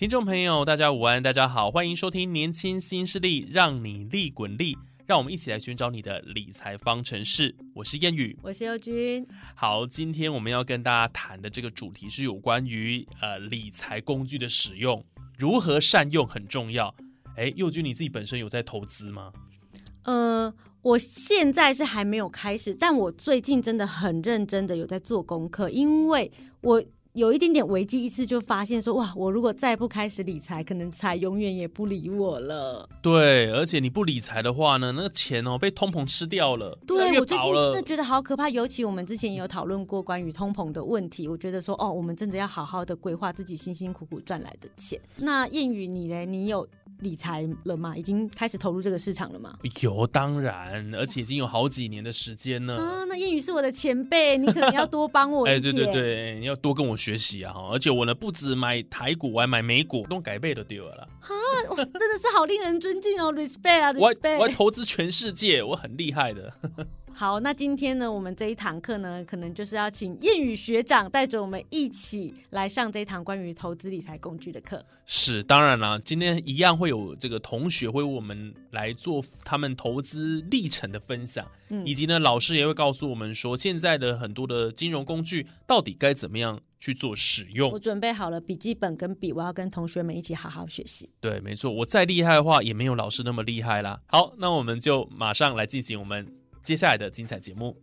听众朋友，大家午安，大家好，欢迎收听《年轻新势力》，让你利滚利，让我们一起来寻找你的理财方程式。我是谚语，我是佑君。好，今天我们要跟大家谈的这个主题是有关于呃理财工具的使用，如何善用很重要。哎，佑君，你自己本身有在投资吗？呃，我现在是还没有开始，但我最近真的很认真的有在做功课，因为我。有一点点危机意识，就发现说哇，我如果再不开始理财，可能财永远也不理我了。对，而且你不理财的话呢，那个钱哦被通膨吃掉了。对我最近真的觉得好可怕，尤其我们之前也有讨论过关于通膨的问题。我觉得说哦，我们真的要好好的规划自己辛辛苦苦赚来的钱。那谚语你嘞，你有理财了吗？已经开始投入这个市场了吗？有，当然，而且已经有好几年的时间了。啊，那谚语是我的前辈，你可能要多帮我。哎，对对对，你要多跟我。学习啊而且我呢不止买台股，我还买美股，都改倍都丢了。啊，真的是好令人尊敬哦，respect 啊，respect。我我投资全世界，我很厉害的。好，那今天呢，我们这一堂课呢，可能就是要请谚语学长带着我们一起来上这一堂关于投资理财工具的课。是，当然了，今天一样会有这个同学会为我们来做他们投资历程的分享，嗯，以及呢，老师也会告诉我们说，现在的很多的金融工具到底该怎么样去做使用。我准备好了笔记本跟笔，我要跟同学们一起好好学习。对，没错，我再厉害的话，也没有老师那么厉害啦。好，那我们就马上来进行我们。接下来的精彩节目。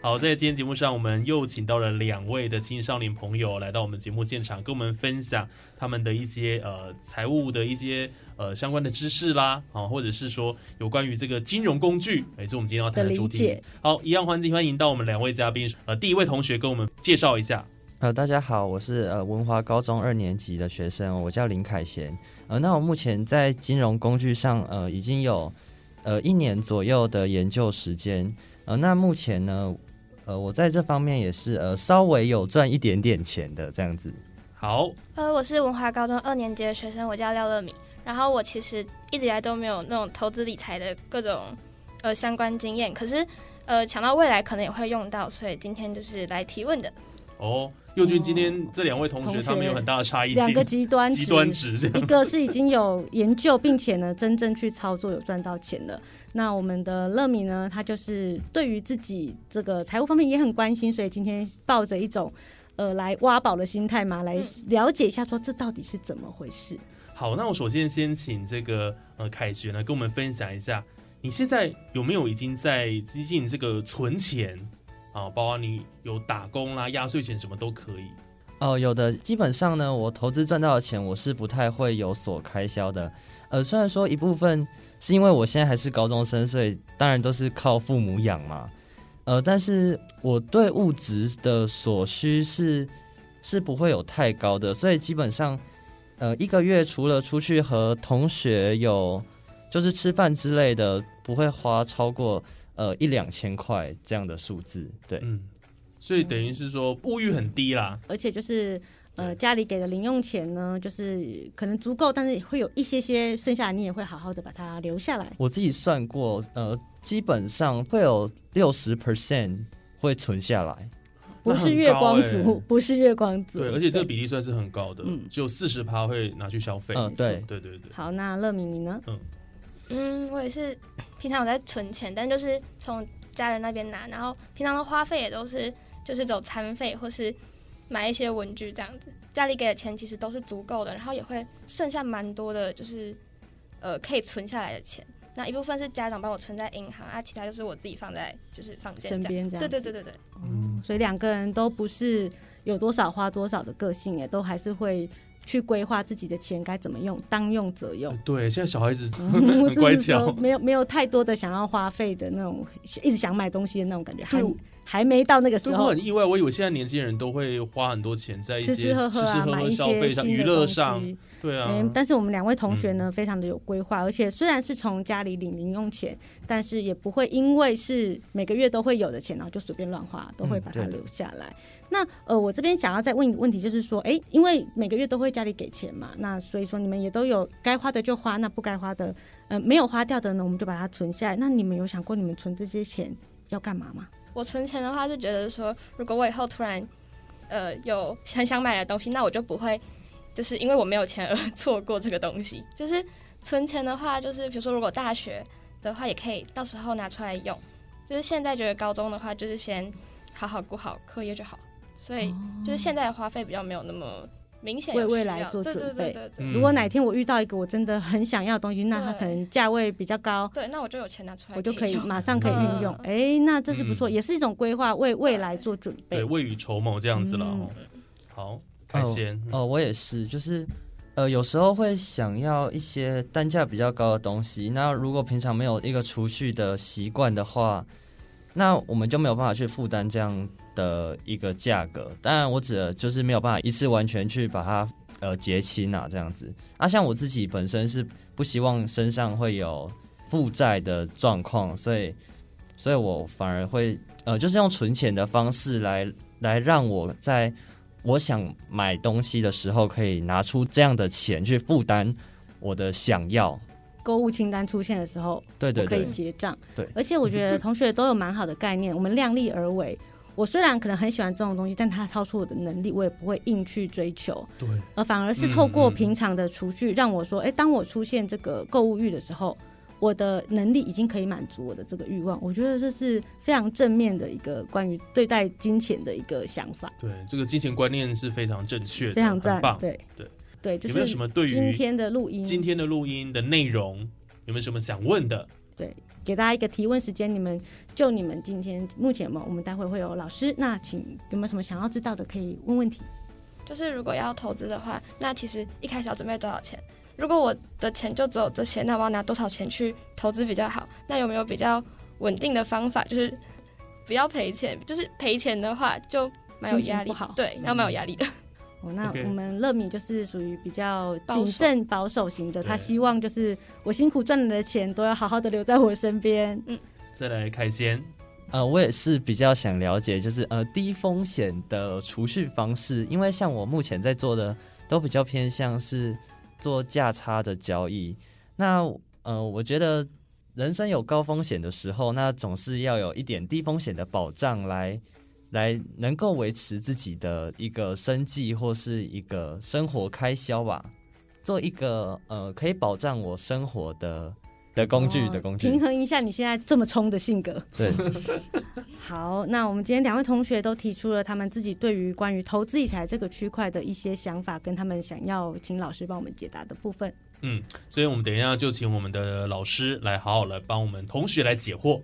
好，在今天节目上，我们又请到了两位的青少年朋友来到我们节目现场，跟我们分享他们的一些呃财务的一些呃相关的知识啦，啊，或者是说有关于这个金融工具，也是我们今天要谈的主题。好，一样欢迎欢迎到我们两位嘉宾，呃，第一位同学跟我们介绍一下。呃，大家好，我是呃文华高中二年级的学生，我叫林凯贤。呃，那我目前在金融工具上，呃，已经有呃一年左右的研究时间。呃，那目前呢，呃，我在这方面也是呃稍微有赚一点点钱的这样子。好，呃，我是文华高中二年级的学生，我叫廖乐敏。然后我其实一直以来都没有那种投资理财的各种呃相关经验，可是呃想到未来可能也会用到，所以今天就是来提问的。哦。佑君，今天这两位同学他们有很大的差异，两个极端极端值，一个是已经有研究，并且呢真正去操作有赚到钱的。那我们的乐米呢，他就是对于自己这个财务方面也很关心，所以今天抱着一种呃来挖宝的心态嘛，来了解一下说这到底是怎么回事。好，那我首先先请这个呃凯旋呢跟我们分享一下，你现在有没有已经在接近这个存钱？啊，包括你有打工啦、压岁钱什么都可以。哦，有的。基本上呢，我投资赚到的钱，我是不太会有所开销的。呃，虽然说一部分是因为我现在还是高中生，所以当然都是靠父母养嘛。呃，但是我对物质的所需是是不会有太高的，所以基本上，呃，一个月除了出去和同学有就是吃饭之类的，不会花超过。呃，一两千块这样的数字，对，嗯，所以等于是说物欲很低啦，而且就是呃，家里给的零用钱呢，就是可能足够，但是会有一些些剩下，你也会好好的把它留下来。我自己算过，呃，基本上会有六十 percent 会存下来，不是月光族，不是月光族，对，而且这个比例算是很高的，嗯，就四十趴会拿去消费，嗯，对，对对对。好，那乐明你呢？嗯。嗯，我也是，平常有在存钱，但就是从家人那边拿，然后平常的花费也都是就是走餐费或是买一些文具这样子，家里给的钱其实都是足够的，然后也会剩下蛮多的，就是呃可以存下来的钱。那一部分是家长帮我存在银行啊，其他就是我自己放在就是房间。身边这样。对对对对对，嗯所以两个人都不是有多少花多少的个性，也都还是会去规划自己的钱该怎么用，当用则用。对，现在小孩子 乖巧，没有没有太多的想要花费的那种，一直想买东西的那种感觉，还还没到那个时候。我很意外，我以为现在年轻人都会花很多钱在一些吃吃喝喝啊，吃吃喝喝买一些消费上、娱乐上，西。对啊，嗯，但是我们两位同学呢，非常的有规划，而且虽然是从家里领零用钱，但是也不会因为是每个月都会有的钱，然后就随便乱花，都会把它留下来。那呃，我这边想要再问一个问题，就是说，哎，因为每个月都会家里给钱嘛，那所以说你们也都有该花的就花，那不该花的，呃，没有花掉的呢，我们就把它存下来。那你们有想过你们存这些钱要干嘛吗？我存钱的话是觉得说，如果我以后突然呃有很想买的东西，那我就不会就是因为我没有钱而 错过这个东西。就是存钱的话，就是比如说如果大学的话，也可以到时候拿出来用。就是现在觉得高中的话，就是先好好顾好课业就好，所以就是现在的花费比较没有那么明显为未来做对对准备对对对。嗯如果哪天我遇到一个我真的很想要的东西，那它可能价位比较高，对，那我就有钱拿出来，我就可以马上可以运用。哎、那这是不错，嗯也是一种规划，为未来做准备对，。未雨绸缪这样子了。嗯哦好，开先，哦，我也是，就是呃，有时候会想要一些单价比较高的东西。那如果平常没有一个储蓄的习惯的话，那我们就没有办法去负担这样的一个价格。当然，我指的就是没有办法一次完全去把它呃结清啊，这样子。啊，像我自己本身是不希望身上会有负债的状况，所以，所以我反而会呃，就是用存钱的方式来来让我在我想买东西的时候，可以拿出这样的钱去负担我的想要。购物清单出现的时候，对对我可以，结账。对而且我觉得同学都有蛮好的概念，我们量力而为。我虽然可能很喜欢这种东西，但它超出我的能力，我也不会硬去追求，对，而反而是透过平常的储蓄，让我说，哎、当我出现这个购物欲的时候，我的能力已经可以满足我的这个欲望。我觉得这是非常正面的一个关于对待金钱的一个想法，对，这个金钱观念是非常正确的，非常赞棒。。对对对，就有没有是什么对于今天的录音，今天的录音的内容有没有什么想问的？对，给大家一个提问时间，你们就你们今天目前嘛，我们待会会有老师，那请有没有什么想要知道的可以问问题？就是如果要投资的话，那其实一开始要准备多少钱？如果我的钱就只有这些，那我要拿多少钱去投资比较好？那有没有比较稳定的方法，就是不要赔钱？就是赔钱的话就蛮有压力，不好对，要蛮有压力的。哦，那我们乐米就是属于比较谨慎保守型的，他希望就是我辛苦赚来的钱都要好好的留在我身边。嗯再来开先，呃，我也是比较想了解，就是呃低风险的储蓄方式，因为像我目前在做的都比较偏向是做价差的交易。那呃，我觉得人生有高风险的时候，那总是要有一点低风险的保障来来能够维持自己的一个生计或是一个生活开销吧，做一个呃可以保障我生活的的工具哦的工具。平衡一下你现在这么冲的性格。对，好，那我们今天两位同学都提出了他们自己对于关于投资理财这个区块的一些想法，跟他们想要请老师帮我们解答的部分。嗯，所以我们等一下就请我们的老师来好好来帮我们同学来解惑。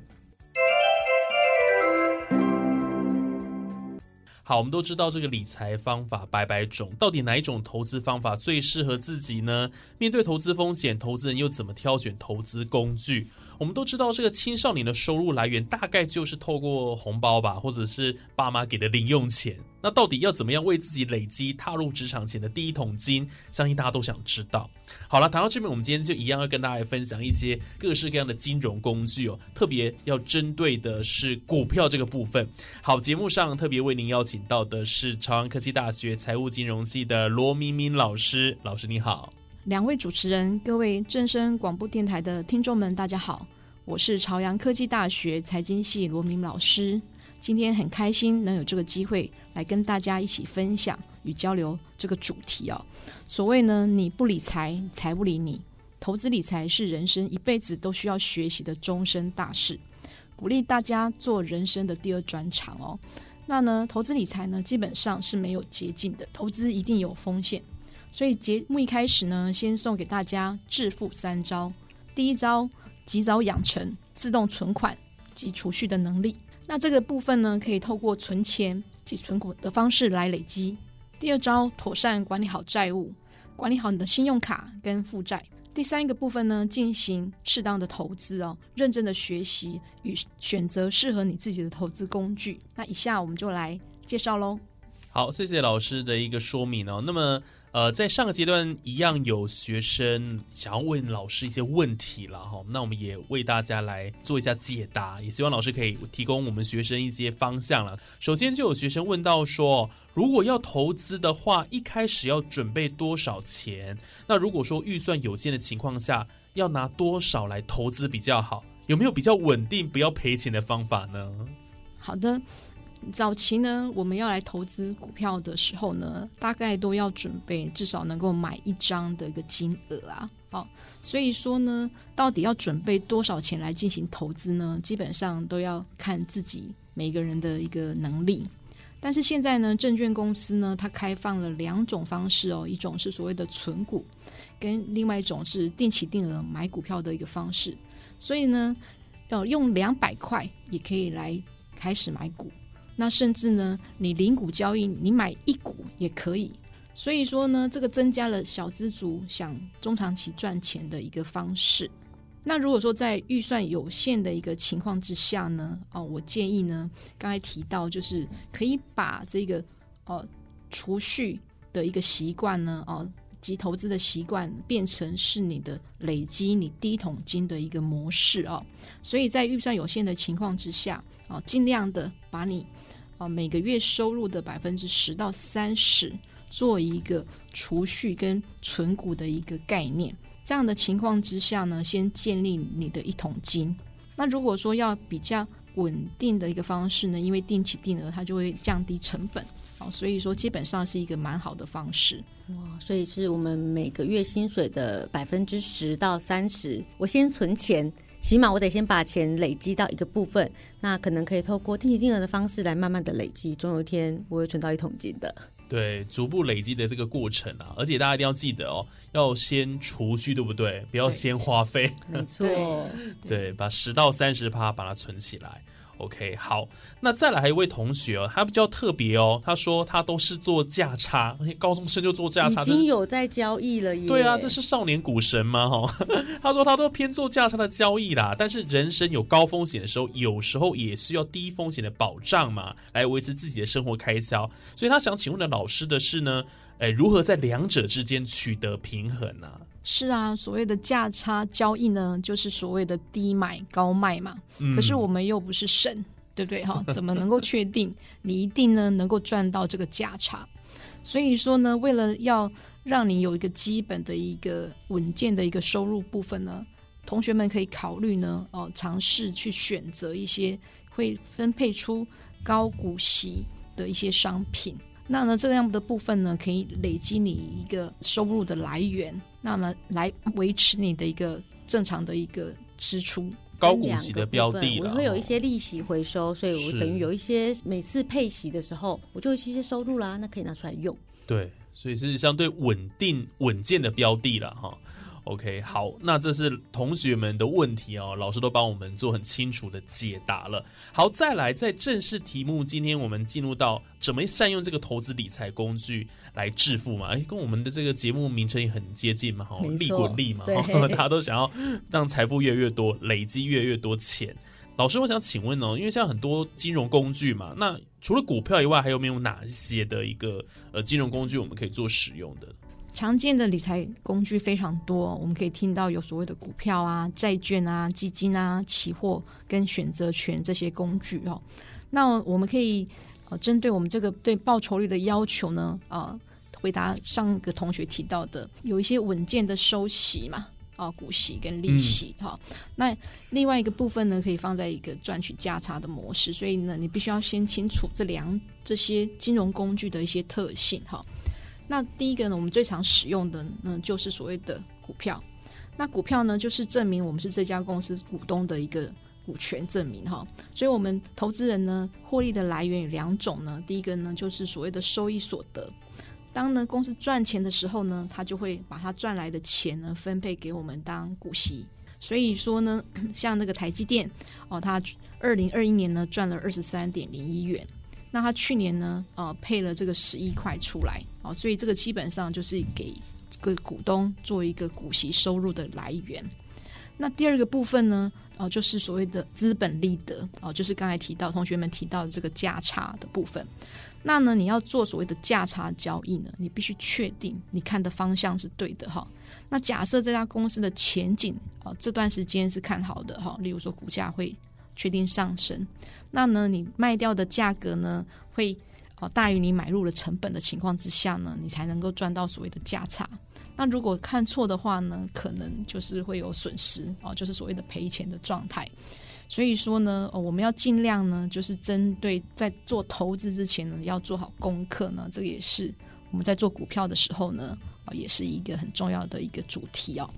好，我们都知道这个理财方法百百种，到底哪一种投资方法最适合自己呢？面对投资风险，投资人又怎么挑选投资工具？我们都知道，这个青少年的收入来源大概就是透过红包吧，或者是爸妈给的零用钱。那到底要怎么样为自己累积踏入职场前的第一桶金？相信大家都想知道。好了，谈到这边，我们今天就一样要跟大家分享一些各式各样的金融工具哦，特别要针对的是股票这个部分。好，节目上特别为您邀请到的是朝阳科技大学财务金融系的罗明明老师，老师你好。两位主持人，各位正声广播电台的听众们，大家好，我是朝阳科技大学财经系罗明老师。今天很开心能有这个机会来跟大家一起分享与交流这个主题哦。所谓呢，你不理财，财不理你。投资理财是人生一辈子都需要学习的终身大事，鼓励大家做人生的第二专长哦。那呢，投资理财呢，基本上是没有捷径的，投资一定有风险。所以节目一开始呢，先送给大家致富三招。第一招，及早养成自动存款及储蓄的能力。那这个部分呢，可以透过存钱及存股的方式来累积。第二招，妥善管理好债务，管理好你的信用卡跟负债。第三个部分呢，进行适当的投资哦，认真的学习与选择适合你自己的投资工具。那以下我们就来介绍喽。好，谢谢老师的一个说明哦。那么，呃，在上个阶段一样有学生想要问老师一些问题了哈，那我们也为大家来做一下解答，也希望老师可以提供我们学生一些方向了。首先就有学生问到说，如果要投资的话，一开始要准备多少钱？那如果说预算有限的情况下，要拿多少来投资比较好？有没有比较稳定、不要赔钱的方法呢？好的。早期呢，我们要来投资股票的时候呢，大概都要准备至少能够买一张的一个金额啊。好，所以说呢，到底要准备多少钱来进行投资呢？基本上都要看自己每个人的一个能力。但是现在呢，证券公司呢，它开放了两种方式哦，一种是所谓的存股，跟另外一种是定期定额买股票的一个方式。所以呢，要用两百块也可以来开始买股。那甚至呢，你零股交易，你买一股也可以。所以说呢，这个增加了小资族想中长期赚钱的一个方式。那如果说在预算有限的一个情况之下呢，哦，我建议呢，刚才提到就是可以把这个呃储蓄的一个习惯呢，哦及投资的习惯变成是你的累积你第一桶金的一个模式哦。所以在预算有限的情况之下，啊，尽量的把你。啊，每个月收入的百分之十到三十，做一个储蓄跟存股的一个概念。这样的情况之下呢，先建立你的一桶金。那如果说要比较稳定的一个方式呢，因为定期定额它就会降低成本，哦，所以说基本上是一个蛮好的方式。哇，所以是我们每个月薪水的百分之十到三十，我先存钱。起码我得先把钱累积到一个部分，那可能可以透过定期定额的方式来慢慢的累积，总有一天我会存到一桶金的。对，逐步累积的这个过程啊，而且大家一定要记得哦，要先储蓄，对不对？不要先花费。没错，对，把十到三十趴把它存起来。OK，好，那再来还有一位同学哦，他比较特别哦，他说他都是做价差，高中生就做价差，已经有在交易了。对啊，这是少年股神吗？哈，他说他都偏做价差的交易啦，但是人生有高风险的时候，有时候也需要低风险的保障嘛，来维持自己的生活开销。所以他想请问的老师的是呢，哎，如何在两者之间取得平衡呢？是啊，所谓的价差交易呢，就是所谓的低买高卖嘛。可是我们又不是神，对不对？哈，怎么能够确定你一定呢能够赚到这个价差？所以说呢，为了要让你有一个基本的一个稳健的一个收入部分呢，同学们可以考虑呢，哦，尝试去选择一些会分配出高股息的一些商品。那呢，这样的部分呢，可以累积你一个收入的来源，那呢，来维持你的一个正常的一个支出。高股息的标的，我会有一些利息回收，所以我等于有一些每次配息的时候，我就有一些收入啦，那可以拿出来用。对，所以是相对稳定稳健的标的了哈。OK，好，那这是同学们的问题哦，老师都帮我们做很清楚的解答了。好，再来，在正式题目，今天我们进入到怎么善用这个投资理财工具来致富嘛？哎，跟我们的这个节目名称也很接近嘛，哈，利滚利嘛，大家都想要让财富越来越多，累积越来越多钱。老师，我想请问哦，因为像很多金融工具嘛，那除了股票以外，还有没有哪些的一个呃金融工具我们可以做使用的？常见的理财工具非常多，我们可以听到有所谓的股票啊、债券啊、基金啊、期货跟选择权这些工具哦。那我们可以呃针对我们这个对报酬率的要求呢，啊，回答上个同学提到的，有一些稳健的收息嘛，啊，股息跟利息哈。那另外一个部分呢，可以放在一个赚取价差的模式，所以呢，你必须要先清楚这两这些金融工具的一些特性哈。那第一个呢，我们最常使用的呢，就是所谓的股票。那股票呢，就是证明我们是这家公司股东的一个股权证明哈。所以，我们投资人呢，获利的来源有两种呢。第一个呢，就是所谓的收益所得。当呢公司赚钱的时候呢，他就会把他赚来的钱呢分配给我们当股息。所以说呢，像那个台积电哦，它二零二一年呢赚了二十三点零一元，那它去年呢呃配了这个十一块出来哦，所以这个基本上就是给这个股东做一个股息收入的来源。那第二个部分呢，哦，就是所谓的资本利得哦，就是刚才提到同学们提到的这个价差的部分。那呢，你要做所谓的价差交易呢，你必须确定你看的方向是对的哈。那假设这家公司的前景啊这段时间是看好的哈，例如说股价会确定上升，那呢你卖掉的价格呢会哦大于你买入的成本的情况之下呢，你才能够赚到所谓的价差。那如果看错的话呢，可能就是会有损失哦，就是所谓的赔钱的状态。所以说呢，我们要尽量呢，就是针对在做投资之前呢，要做好功课呢。这个也是我们在做股票的时候呢，啊，也是一个很重要的一个主题哦。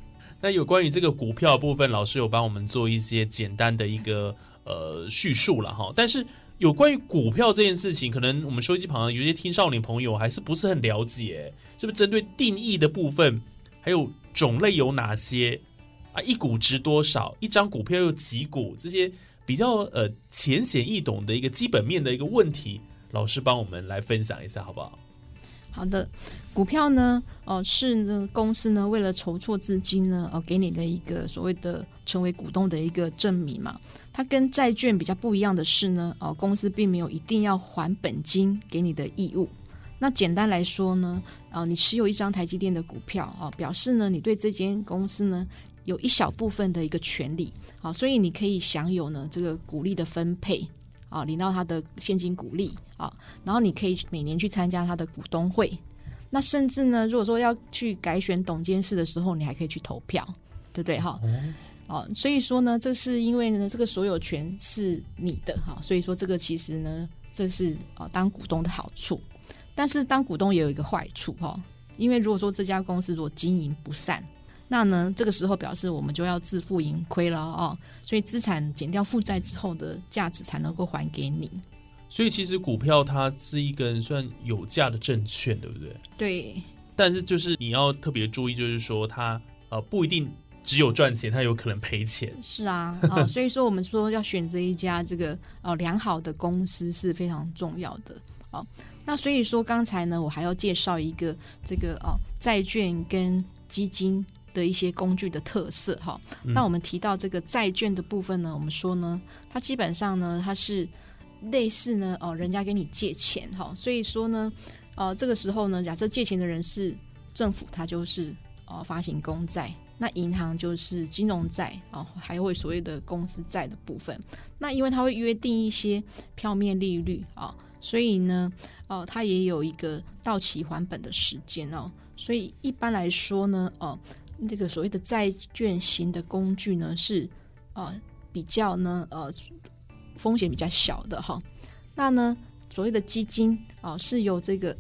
那有关于这个股票部分，老师有帮我们做一些简单的一个呃叙述了哈。但是有关于股票这件事情，可能我们收机旁有些青少年朋友还是不是很了解，是不是针对定义的部分，还有种类有哪些？啊，一股值多少？一张股票有几股？这些比较呃浅显易懂的一个基本面的一个问题，老师帮我们来分享一下，好不好？好的，股票呢，哦，是呢，公司呢为了筹措资金呢，哦，给你的一个所谓的成为股东的一个证明嘛。它跟债券比较不一样的是呢，哦，公司并没有一定要还本金给你的义务。那简单来说呢，啊，你持有一张台积电的股票啊，表示呢，你对这间公司呢。有一小部分的一个权利，好，所以你可以享有呢这个股利的分配，啊，领到他的现金股利啊，然后你可以每年去参加他的股东会，那甚至呢，如果说要去改选董监事的时候，你还可以去投票，对不对？哈，哦，所以说呢，这是因为呢，这个所有权是你的哈，所以说这个其实呢，这是啊当股东的好处，但是当股东也有一个坏处哈，因为如果说这家公司如果经营不善。那呢，这个时候表示我们就要自负盈亏了哦，所以资产减掉负债之后的价值才能够还给你。所以其实股票它是一根算有价的证券，对不对？对。但是就是你要特别注意，就是说它呃不一定只有赚钱，它有可能赔钱。是啊，啊，所以说我们说要选择一家这个呃良好的公司是非常重要的。哦，那所以说刚才呢，我还要介绍一个这个哦债券跟基金。的一些工具的特色哈，那我们提到这个债券的部分呢，我们说呢，它基本上呢，它是类似呢，哦，人家给你借钱哈，所以说呢，呃，这个时候呢，假设借钱的人是政府，他就是哦发行公债，那银行就是金融债啊，还会所谓的公司债的部分，那因为它会约定一些票面利率啊，所以呢，哦，它也有一个到期还本的时间哦，所以一般来说呢，哦。这个所谓的债券型的工具呢，是啊比较呢呃风险比较小的哈。那呢所谓的基金啊，是由这个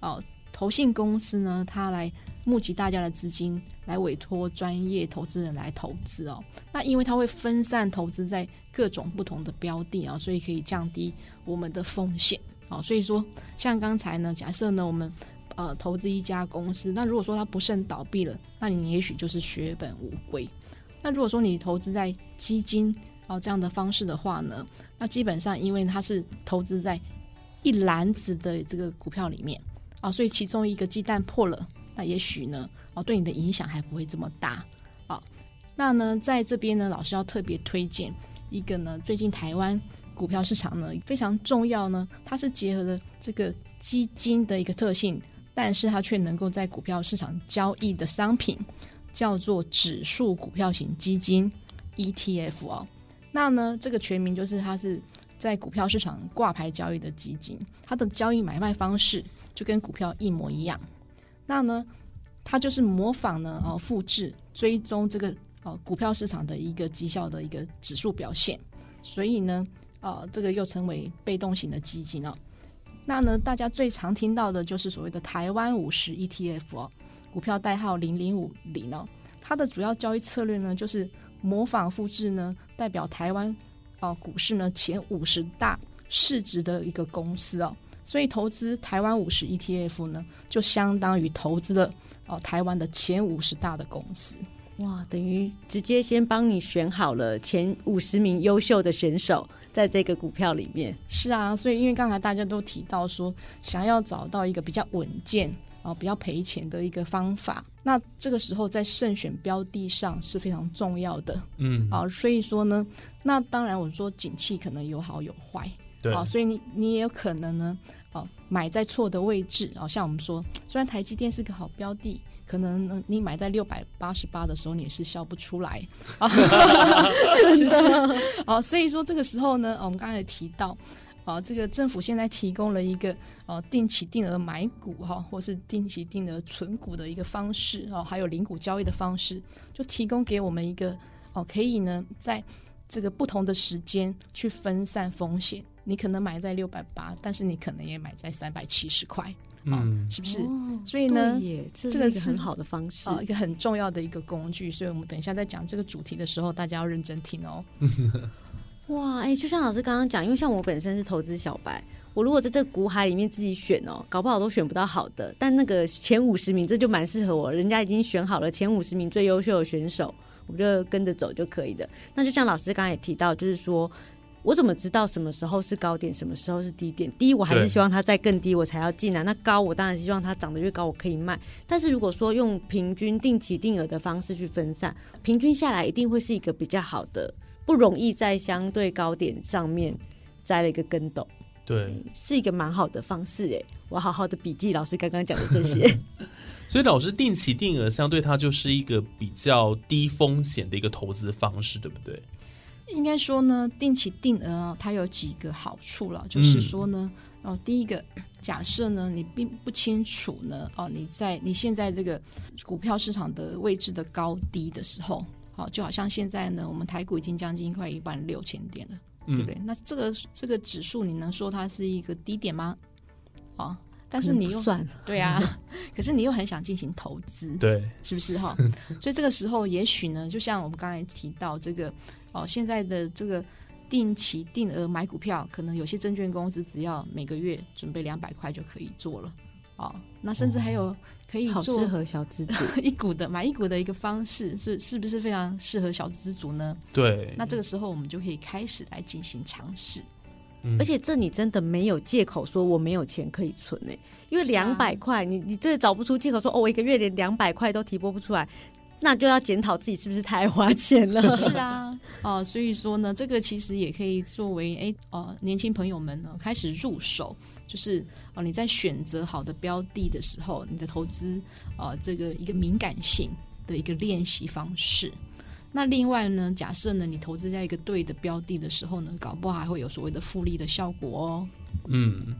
哦投信公司呢，它来募集大家的资金，来委托专业投资人来投资哦。那因为它会分散投资在各种不同的标的啊，所以可以降低我们的风险啊。所以说，像刚才呢，假设呢我们。呃，投资一家公司，那如果说它不慎倒闭了，那你也许就是血本无归。那如果说你投资在基金哦这样的方式的话呢，那基本上因为它是投资在一篮子的这个股票里面啊，所以其中一个鸡蛋破了，那也许呢哦对你的影响还不会这么大啊。那呢在这边呢，老师要特别推荐一个呢，最近台湾股票市场呢非常重要呢，它是结合了这个基金的一个特性。但是它却能够在股票市场交易的商品，叫做指数股票型基金 ETF 哦。那呢，这个全名就是它是在股票市场挂牌交易的基金，它的交易买卖方式就跟股票一模一样。那呢，它就是模仿呢，哦，复制追踪这个哦股票市场的一个绩效的一个指数表现，所以呢，哦，这个又称为被动型的基金哦。那呢，大家最常听到的就是所谓的台湾五十 ETF 哦，股票代号零零五零哦，它的主要交易策略呢，就是模仿复制呢，代表台湾哦股市呢前五十大市值的一个公司哦，所以投资台湾五十 ETF 呢，就相当于投资了哦台湾的前五十大的公司。哇，等于直接先帮你选好了前五十名优秀的选手，在这个股票里面。是啊，所以因为刚才大家都提到说，想要找到一个比较稳健啊、比较赔钱的一个方法，那这个时候在慎选标的上是非常重要的嗯，啊。所以说呢，那当然我说景气可能有好有坏，对，啊，所以你你也有可能呢，哦、买在错的位置啊、像我们说，虽然台积电是个好标的，可能你买在六百八十八的时候，你也是笑不出来啊，是不是？啊，所以说这个时候呢，哦我们刚才也提到。啊，这个政府现在提供了一个呃定期定额买股哈、或是定期定额存股的一个方式哦，还有零股交易的方式，就提供给我们一个哦，可以呢在这个不同的时间去分散风险。你可能买在六百八，但是你可能也买在三百七十块，嗯，是不是？哦所以呢这这个是是一个很好的方式。啊、一个很重要的一个工具。所以我们等一下在讲这个主题的时候，大家要认真听哦。哇，哎、就像老师刚刚讲，因为像我本身是投资小白，我如果在这个股海里面自己选哦，搞不好都选不到好的。但那个前五十名，这就蛮适合我，人家已经选好了前五十名最优秀的选手，我就跟着走就可以了。那就像老师刚刚也提到，就是说。我怎么知道什么时候是高点，什么时候是低点？低，我还是希望它再更低，我才要进来。那高，我当然希望它涨得越高，我可以卖。但是如果说用平均定期定额的方式去分散，平均下来一定会是一个比较好的，不容易在相对高点上面栽了一个跟斗，对。是一个蛮好的方式诶。我好好的笔记老师刚刚讲的这些，所以老师定期定额相对它就是一个比较低风险的一个投资方式，对不对？应该说呢，定期定额啊，它有几个好处了，就是说呢，哦，第一个，假设呢你并不清楚呢，哦，你在你现在这个股票市场的位置的高低的时候，好，就好像现在呢，我们台股已经将近快一万六千点了，对不对？那这个这个指数，你能说它是一个低点吗？哦，但是你又不算 对啊，可是你又很想进行投资，对，是不是哈？所以这个时候，也许呢，就像我们刚才提到这个哦，现在的这个定期定额买股票，可能有些证券公司只要每个月准备两百块就可以做了哦。那甚至还有可以适合小资主。一股的买一股的一个方式，是是不是非常适合小资族呢？对，那这个时候我们就可以开始来进行尝试。嗯而且这你真的没有借口说我没有钱可以存诶、因为两百块，你你这找不出借口说哦，我一个月连两百块都提拨不出来，那就要检讨自己是不是太爱花钱了。是啊，哦，所以说呢，这个其实也可以作为哎哦年轻朋友们呢开始入手，就是哦你在选择好的标的的时候，你的投资呃这个一个敏感性的一个练习方式。那另外呢，假设呢你投资在一个对的标的的时候呢，搞不好还会有所谓的复利的效果哦。嗯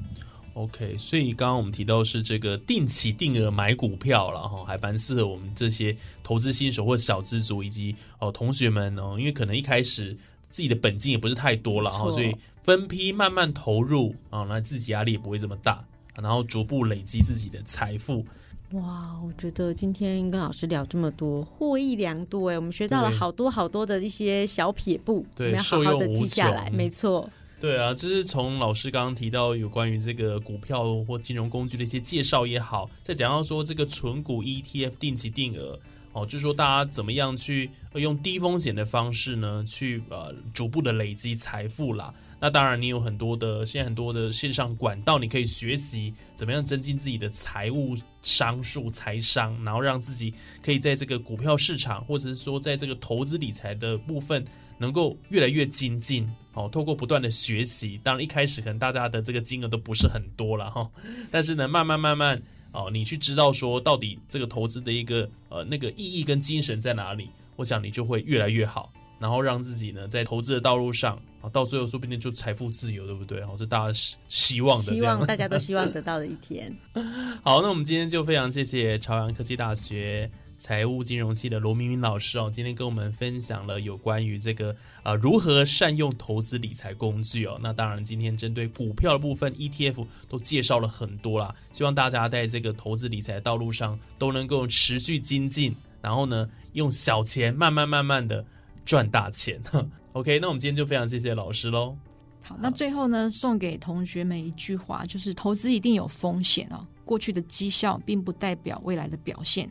，OK，所以刚刚我们提到是这个定期定额买股票了哈，还蛮适合我们这些投资新手或小资族以及哦同学们哦，因为可能一开始自己的本金也不是太多了哈，没错所以分批慢慢投入啊，那自己压力也不会这么大，然后逐步累积自己的财富。哇，我觉得今天跟老师聊这么多，获益良多哎，我们学到了好多好多的一些小撇步，对我们要好好的记下来。穷没错，对啊，就是从老师刚刚提到有关于这个股票或金融工具的一些介绍也好，再讲到说这个纯股 ETF 定期定额哦，就是说大家怎么样去用低风险的方式呢，去呃逐步的累积财富啦。那当然，你有很多的现在很多的线上管道，你可以学习怎么样增进自己的财务商数、财商，然后让自己可以在这个股票市场，或者是说在这个投资理财的部分，能够越来越精进。哦，透过不断的学习，当然一开始可能大家的这个金额都不是很多了哈，但是呢，慢慢慢慢哦，你去知道说到底这个投资的一个呃那个意义跟精神在哪里，我想你就会越来越好。然后让自己呢在投资的道路上啊，到最后说不定就财富自由，对不对？哦，是大家希希望的。希望大家都希望得到的一天。好，那我们今天就非常谢谢朝阳科技大学财务金融系的罗明明老师哦，今天跟我们分享了有关于这个呃如何善用投资理财工具哦。那当然，今天针对股票的部分 ETF 都介绍了很多啦，希望大家在这个投资理财道路上都能够持续精进，然后呢，用小钱慢慢慢慢的赚大钱。OK，那我们今天就非常谢谢老师喽。好，那最后呢，送给同学们一句话，就是投资一定有风险哦。过去的绩效并不代表未来的表现，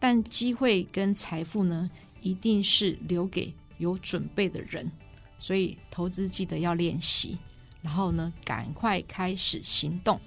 但机会跟财富呢，一定是留给有准备的人。所以投资记得要练习，然后呢，赶快开始行动。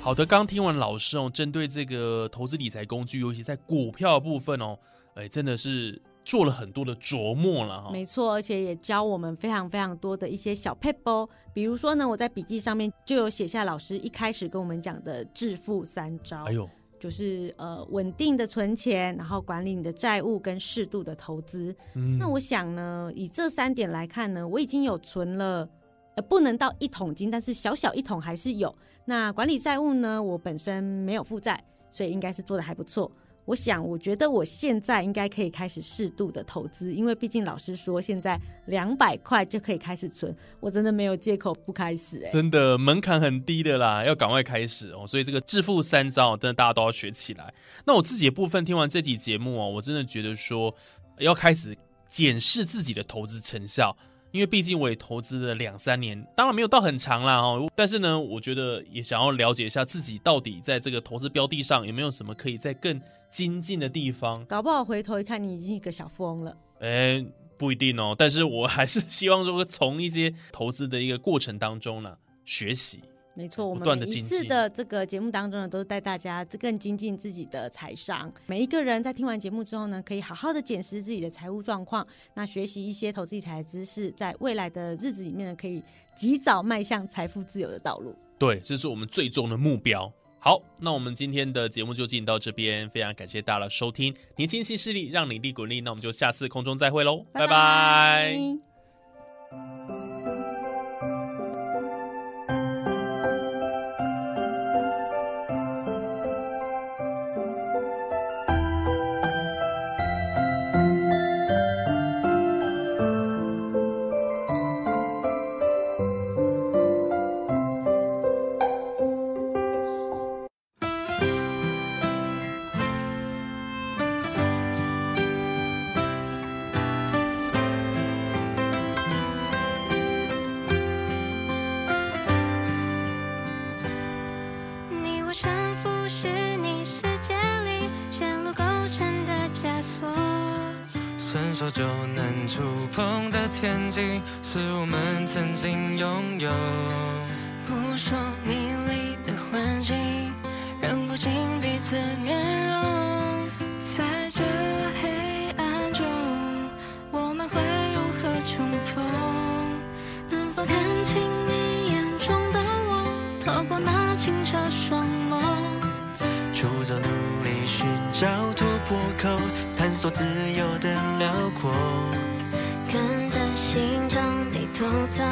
好的，刚听完老师哦，针对这个投资理财工具，尤其在股票部分哦，哎，真的是做了很多的琢磨了哈。没错，而且也教我们非常非常多的一些小 p e p 比如说呢，我在笔记上面就有写下老师一开始跟我们讲的致富三招。哎呦，就是呃稳定的存钱，然后管理你的债务跟适度的投资。嗯那我想呢，以这三点来看呢，我已经有存了，呃，不能到一桶金，但是小小一桶还是有。那管理债务呢，我本身没有负债，所以应该是做的还不错。我想，我觉得我现在应该可以开始适度的投资，因为毕竟老师说现在两百块就可以开始存，我真的没有借口不开始、哎，真的门槛很低的啦，要赶快开始哦。所以这个致富三招，真的大家都要学起来。那我自己的部分听完这集节目哦，我真的觉得说要开始检视自己的投资成效。因为毕竟我也投资了两三年，当然没有到很长啦哦。但是呢，我觉得也想要了解一下自己到底在这个投资标的上有没有什么可以在更精进的地方。搞不好回头一看，你已经一个小富翁了。哎，不一定哦。但是我还是希望说从一些投资的一个过程当中呢学习。没错，我不们每一次的这个节目当中呢，都是带大家更精进自己的财商。每一个人在听完节目之后呢，可以好好的检视自己的财务状况，那学习一些投资理财的知识，在未来的日子里面呢，可以及早迈向财富自由的道路。对，这是我们最终的目标。好，那我们今天的节目就进行到这边，非常感谢大家的收听，年轻新势力让你利滚利，那我们就下次空中再会喽，拜拜你手就能触碰的天际，是我们曾经拥有。扑朔迷离的环境，让不清彼此面容。自由的辽阔。跟着心中地图走，